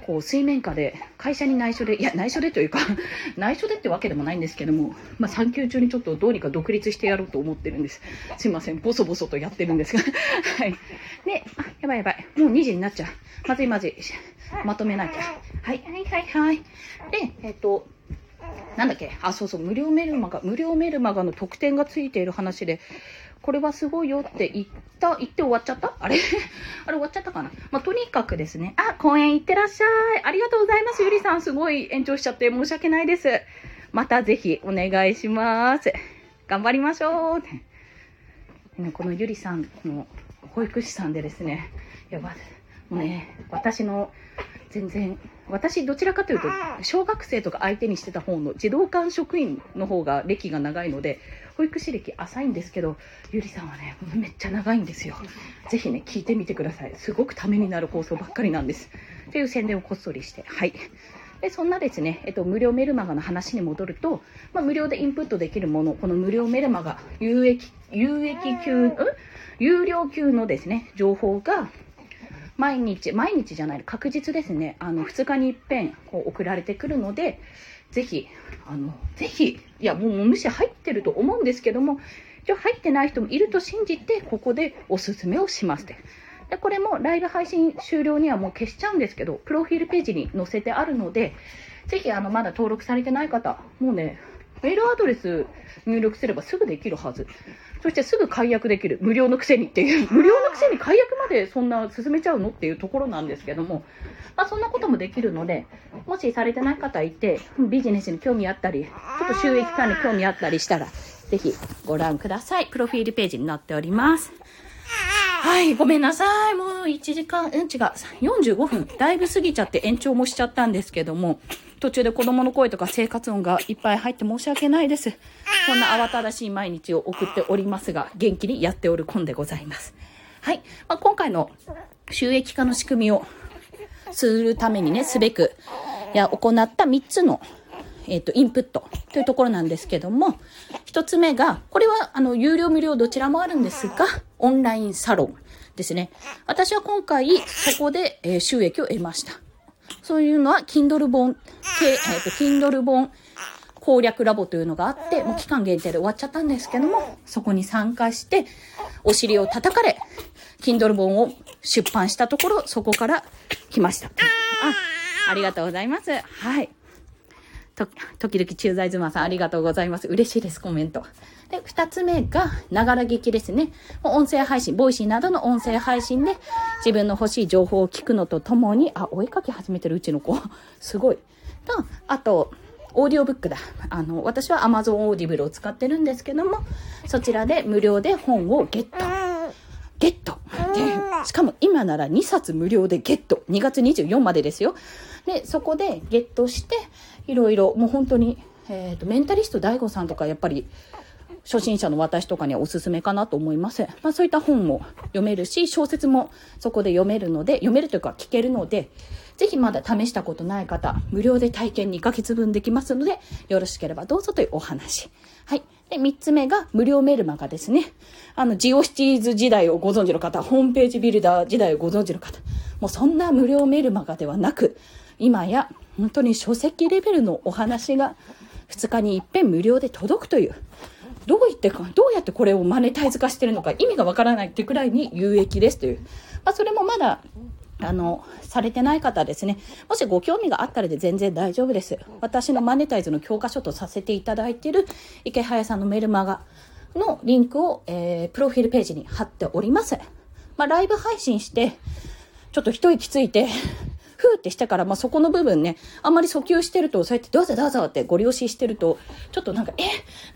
こう水面下で会社に内緒でいや内緒でというか 内緒でってわけでもないんですけども、まあ、産休中にちょっとどうにか独立してやろうと思ってるんです。すいませんボソボソとやってるんですが。はい。であやばいやばい。もう2時になっちゃう。まずいまずい。まとめなきゃ。はいはいはい。はい。でえっとなんだっけ？あ、そうそう、無料メルマガ、無料メルマガの特典がついている話で、これはすごいよって言った、言って終わっちゃった？あれ？あれ終わっちゃったかな？まあ、とにかくですね。あ、公園行ってらっしゃい。ありがとうございます。ゆりさん、すごい延長しちゃって申し訳ないです。またぜひお願いします。頑張りましょう。ね、このゆりさんの保育士さんでですね、やばもうね、私の全然私どちらかというと小学生とか相手にしてた方の児童館職員の方が歴が長いので保育士歴浅いんですけどゆりさんはねめっちゃ長いんですよ。ぜひね聞いてみてください。すごくためになる放送ばっかりなんです。という宣伝をこっそりして。はい。でそんなですね、えっと、無料メルマガの話に戻ると、まあ、無料でインプットできるものこの無料メルマガ有益有益級、ん、有料級のですね情報が毎日、毎日じゃない、確実ですね。あの、2日に一遍、こう、送られてくるので、ぜひ、あの、ぜひ、いや、もう、むしろ入ってると思うんですけども、一応入ってない人もいると信じて、ここでおすすめをしますで。で、これもライブ配信終了にはもう消しちゃうんですけど、プロフィールページに載せてあるので、ぜひ、あの、まだ登録されてない方、もうね、メールアドレス入力すればすぐできるはず。そしてすぐ解約できる。無料のくせにっていう。無料のくせに解約までそんな進めちゃうの？っていうところなんですけども、まあ、そんなこともできるので、もしされてない方いて、ビジネスに興味あったり、ちょっと収益化に興味あったりしたら、ぜひご覧ください。プロフィールページになっております。はい、ごめんなさい。もう1時間、うん、違う、45分。だいぶ過ぎちゃって延長もしちゃったんですけども、途中で子供の声とか生活音がいっぱい入って申し訳ないです。こんな慌ただしい毎日を送っておりますが、元気にやっておるんでございます。はい。まあ、今回の収益化の仕組みをするためにね、すべく、いや、行った3つの、えっ、ー、と、インプットというところなんですけども、1つ目が、これは、あの、有料無料どちらもあるんですが、オンラインサロンですね。私は今回、そこで、えー、収益を得ました。そういうのは、Kindle 本、えっ、ー、と、Kindle 本攻略ラボというのがあって、もう期間限定で終わっちゃったんですけども、そこに参加して、お尻を叩かれ、Kindle 本を出版したところ、そこから来ました。あ、ありがとうございます。はい。と、時々駐在妻さんありがとうございます。嬉しいです、コメント。で、二つ目が、ながら聞きですね。音声配信、 Voicy などの音声配信で、自分の欲しい情報を聞くのとともに、あ、お絵かき始めてるうちの子。すごい。と、あと、オーディオブックだ。あの、私は Amazon Audible を使ってるんですけども、そちらで無料で本をゲット。ゲットで、しかも今なら2冊無料でゲット。2月24までですよ。で、そこでゲットして、いろいろ、もう本当に、えっ、ー、と、メンタリスト DaiGo さんとかやっぱり初心者の私とかにはおすすめかなと思います。まあそういった本も読めるし、小説もそこで読めるので、読めるというか聞けるので、ぜひまだ試したことない方、無料で体験2ヶ月分できますので、よろしければどうぞというお話。はい。で、3つ目が無料メルマガですね。あの、ジオシティーズ時代をご存知の方、ホームページビルダー時代をご存知の方、もうそんな無料メルマガではなく、今や本当に書籍レベルのお話が2日に一遍無料で届くという、どう言ってか、どうやってこれをマネタイズ化してるのか意味がわからないってくらいに有益ですという。まあ、それもまだ、あの、されてない方ですね。もしご興味があったらで全然大丈夫です。私のマネタイズの教科書とさせていただいている池早さんのメルマガのリンクを、えー、プロフィールページに貼っております。まあ、ライブ配信して、ちょっと一息ついて、ふーってしてから、まあ、そこの部分ね、あんまり訴求してると、そうやってどうぞどうぞってご利用ししてると、ちょっとなんか、え、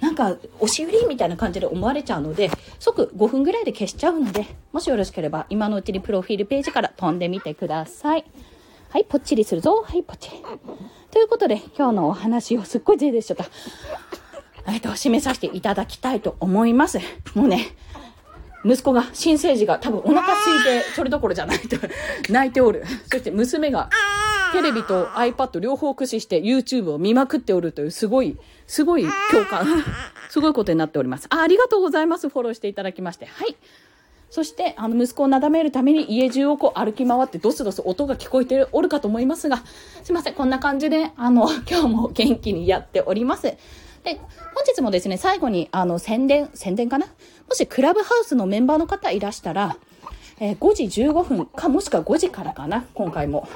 なんか、押し売りみたいな感じで思われちゃうので、即5分ぐらいで消しちゃうので、もしよろしければ、今のうちにプロフィールページから飛んでみてください。はい、ぽっちりするぞ。はい、ぽっちり。ということで、今日のお話をすっごいぜいでしちゃった。えっと、締めさせていただきたいと思います。もうね、息子が、新生児が多分お腹空いて、それどころじゃないと、泣いておる。そして娘が、テレビと iPad 両方駆使して YouTube を見まくっておるというすごい、すごい共感。すごいことになっております。あありがとうございます。フォローしていただきまして。はい。そして、あの、息子をなだめるために家中をこう歩き回ってドスドス音が聞こえておるかと思いますが、すいません。こんな感じで、あの、今日も元気にやっております。で、本日もですね、最後に、あの、宣伝、宣伝かな？もしクラブハウスのメンバーの方いらしたら、えー、5時15分か、もしくは5時からかな、今回も。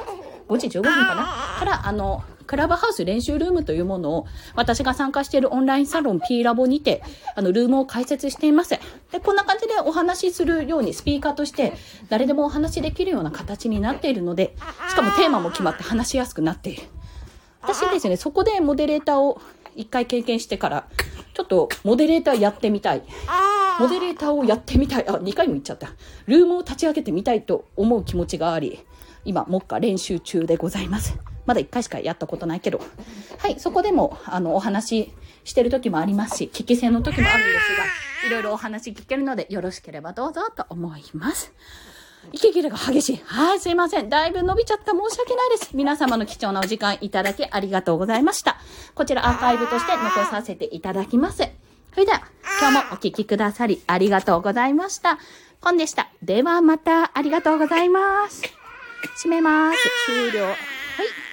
5時15分かな？から、あの、クラブハウス練習ルームというものを、私が参加しているオンラインサロン P ラボにて、あの、ルームを開設しています。で、こんな感じでお話しするように、スピーカーとして、誰でもお話しできるような形になっているので、しかもテーマも決まって話しやすくなっている。私ですね、そこでモデレーターを一回経験してから、ちょっとモデレーターやってみたい。モデレーターをやってみたい。あ、2回も言っちゃった。ルームを立ち上げてみたいと思う気持ちがあり、今、目下練習中でございます。まだ1回しかやったことないけど。はい、そこでも、あの、お話ししてる時もありますし、聞き戦の時もあるんですが、いろいろお話聞けるので、よろしければどうぞと思います。息切れが激しい。はい、すいません。だいぶ伸びちゃった。申し訳ないです。皆様の貴重なお時間いただきありがとうございました。こちらアーカイブとして残させていただきます。それでは、今日もお聴きくださりありがとうございました。コンでした。ではまたありがとうございます。閉めます。終了。はい